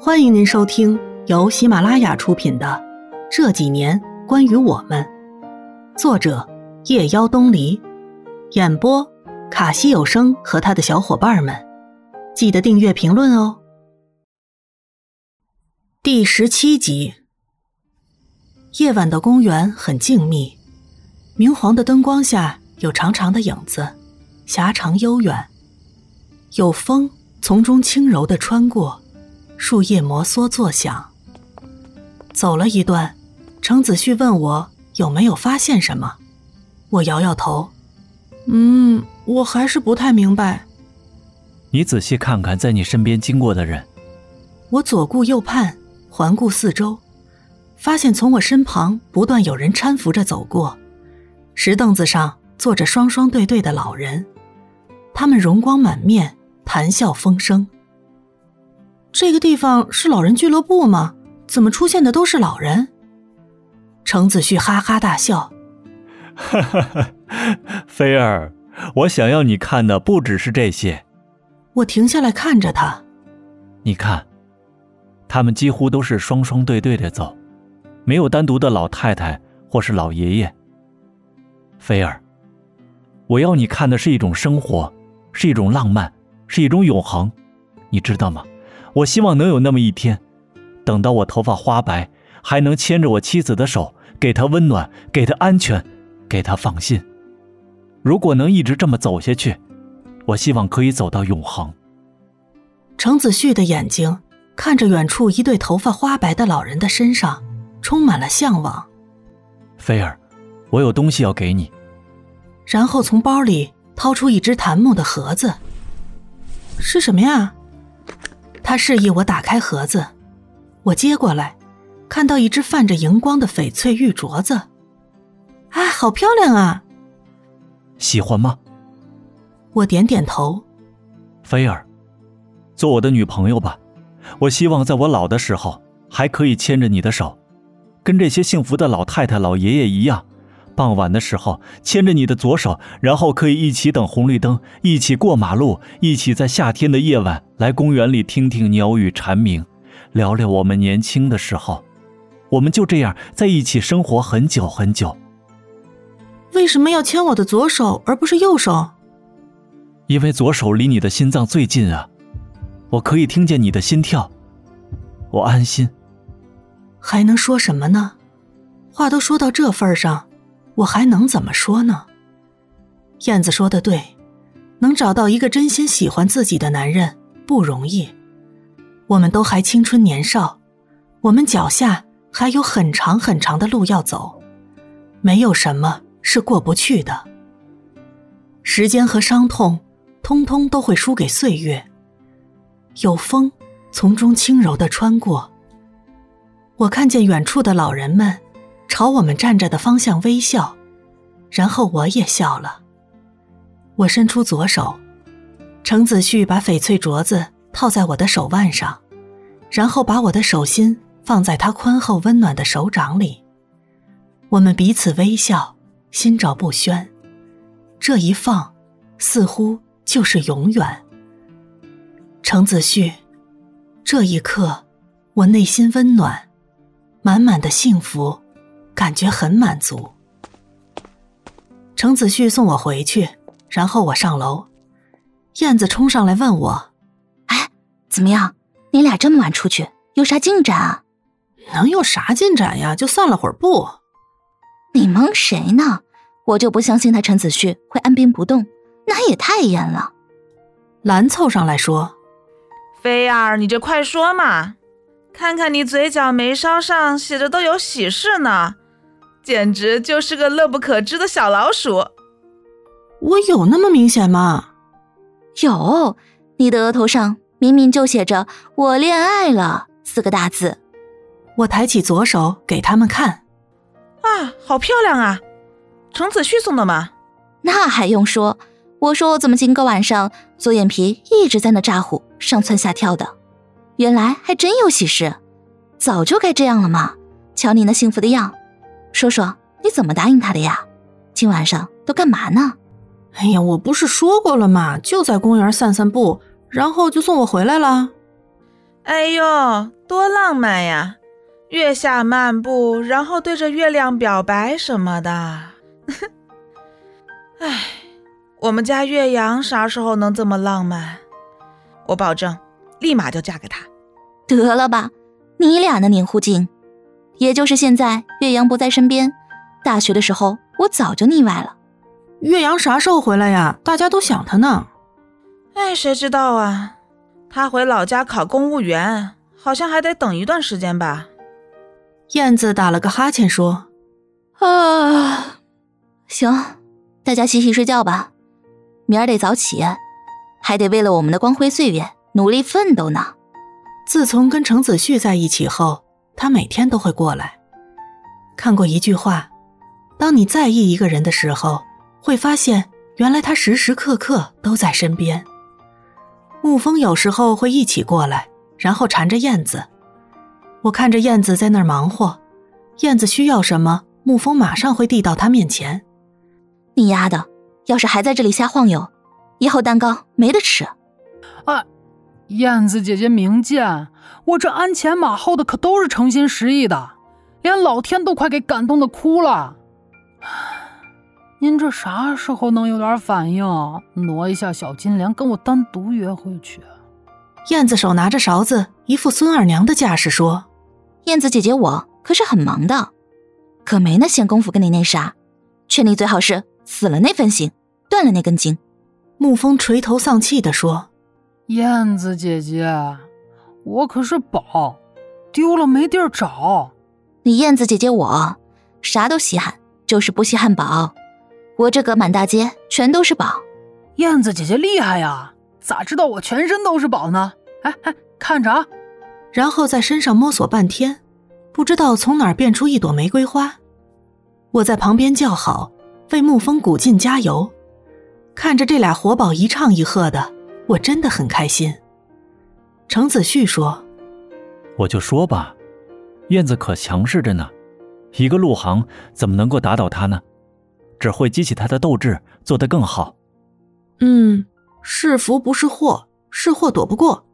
欢迎您收听由喜马拉雅出品的《这几年关于我们》，作者夜妖东篱，演播卡西有声和他的小伙伴们。记得订阅、评论哦。第十七集，夜晚的公园很静谧，明黄的灯光下有长长的影子，狭长悠远，有风从中轻柔的穿过。树叶摩挲作响。走了一段，程子旭问我有没有发现什么，我摇摇头，嗯，我还是不太明白。你仔细看看在你身边经过的人。我左顾右盼，环顾四周，发现从我身旁不断有人搀扶着走过，石凳子上坐着双双对对的老人，他们容光满面，谈笑风生。这个地方是老人俱乐部吗？怎么出现的都是老人？程子旭哈哈大笑，哈哈哈！菲儿，我想要你看的不只是这些。我停下来看着他，你看，他们几乎都是双双对对的走，没有单独的老太太或是老爷爷。菲儿，我要你看的是一种生活，是一种浪漫，是一种永恒，你知道吗？我希望能有那么一天，等到我头发花白，还能牵着我妻子的手，给她温暖，给她安全，给她放心。如果能一直这么走下去，我希望可以走到永恒。程子旭的眼睛看着远处一对头发花白的老人的身上，充满了向往。菲儿，我有东西要给你。然后从包里掏出一只檀木的盒子。是什么呀？他示意我打开盒子，我接过来，看到一只泛着荧光的翡翠玉镯子，啊，好漂亮啊！喜欢吗？我点点头。菲儿，做我的女朋友吧。我希望在我老的时候还可以牵着你的手，跟这些幸福的老太太、老爷爷一样。傍晚的时候，牵着你的左手，然后可以一起等红绿灯，一起过马路，一起在夏天的夜晚来公园里听听鸟语蝉鸣，聊聊我们年轻的时候。我们就这样在一起生活很久很久。为什么要牵我的左手而不是右手？因为左手离你的心脏最近啊，我可以听见你的心跳，我安心。还能说什么呢？话都说到这份上。我还能怎么说呢？燕子说的对，能找到一个真心喜欢自己的男人不容易。我们都还青春年少，我们脚下还有很长很长的路要走，没有什么是过不去的。时间和伤痛，通通都会输给岁月。有风从中轻柔的穿过，我看见远处的老人们。朝我们站着的方向微笑，然后我也笑了。我伸出左手，程子旭把翡翠镯子套在我的手腕上，然后把我的手心放在他宽厚温暖的手掌里。我们彼此微笑，心照不宣。这一放，似乎就是永远。程子旭，这一刻，我内心温暖，满满的幸福。感觉很满足。程子旭送我回去，然后我上楼，燕子冲上来问我：“哎，怎么样？你俩这么晚出去，有啥进展啊？”“能有啥进展呀？就散了会儿步。”“你蒙谁呢？我就不相信他陈子旭会按兵不动，那也太严了。”兰凑上来说：“菲儿，你就快说嘛，看看你嘴角眉梢上写着都有喜事呢。”简直就是个乐不可支的小老鼠！我有那么明显吗？有，你的额头上明明就写着“我恋爱了”四个大字。我抬起左手给他们看，啊，好漂亮啊！程子旭送的吗？那还用说？我说我怎么今个晚上左眼皮一直在那咋呼，上蹿下跳的？原来还真有喜事，早就该这样了嘛！瞧你那幸福的样。说说你怎么答应他的呀？今晚上都干嘛呢？哎呀，我不是说过了吗？就在公园散散步，然后就送我回来了。哎呦，多浪漫呀！月下漫步，然后对着月亮表白什么的。哎，我们家岳阳啥时候能这么浪漫？我保证，立马就嫁给他。得了吧，你俩的黏糊劲！也就是现在，岳阳不在身边。大学的时候，我早就腻歪了。岳阳啥时候回来呀？大家都想他呢。哎，谁知道啊？他回老家考公务员，好像还得等一段时间吧。燕子打了个哈欠说：“啊，行，大家洗洗睡觉吧，明儿得早起，还得为了我们的光辉岁月努力奋斗呢。”自从跟程子旭在一起后，他每天都会过来。看过一句话：“当你在意一个人的时候，会发现原来他时时刻刻都在身边。”沐风有时候会一起过来，然后缠着燕子。我看着燕子在那儿忙活，燕子需要什么，沐风马上会递到她面前。你丫的，要是还在这里瞎晃悠，以后蛋糕没得吃。啊，燕子姐姐明鉴，我这鞍前马后的可都是诚心实意的，连老天都快给感动的哭了。您这啥时候能有点反应？挪一下小金莲，跟我单独约会去。燕子手拿着勺子，一副孙二娘的架势说：“燕子姐姐，我可是很忙的，可没那闲工夫跟你那啥。劝你最好是死了那份心，断了那根筋。”沐风垂头丧气地说：“燕子姐姐，我可是宝，丢了没地儿找。你燕子姐姐，我啥都稀罕，就是不稀罕宝。”我这个满大街全都是宝，燕子姐姐厉害呀！咋知道我全身都是宝呢？哎哎，看着啊！然后在身上摸索半天，不知道从哪儿变出一朵玫瑰花。我在旁边叫好，为沐风鼓劲加油。看着这俩活宝一唱一和的，我真的很开心。程子旭说：“我就说吧，燕子可强势着呢，一个陆航怎么能够打倒他呢？”只会激起他的斗志，做得更好。嗯，是福不是祸，是祸躲不过。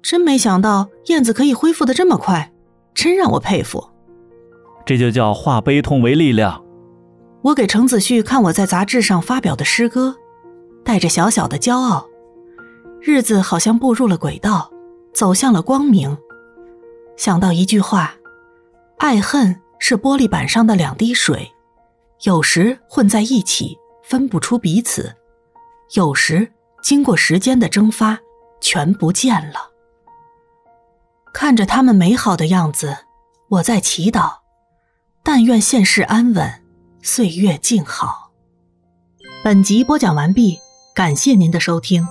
真没想到燕子可以恢复的这么快，真让我佩服。这就叫化悲痛为力量。我给程子旭看我在杂志上发表的诗歌，带着小小的骄傲。日子好像步入了轨道，走向了光明。想到一句话：爱恨是玻璃板上的两滴水。有时混在一起，分不出彼此；有时经过时间的蒸发，全不见了。看着他们美好的样子，我在祈祷：但愿现世安稳，岁月静好。本集播讲完毕，感谢您的收听。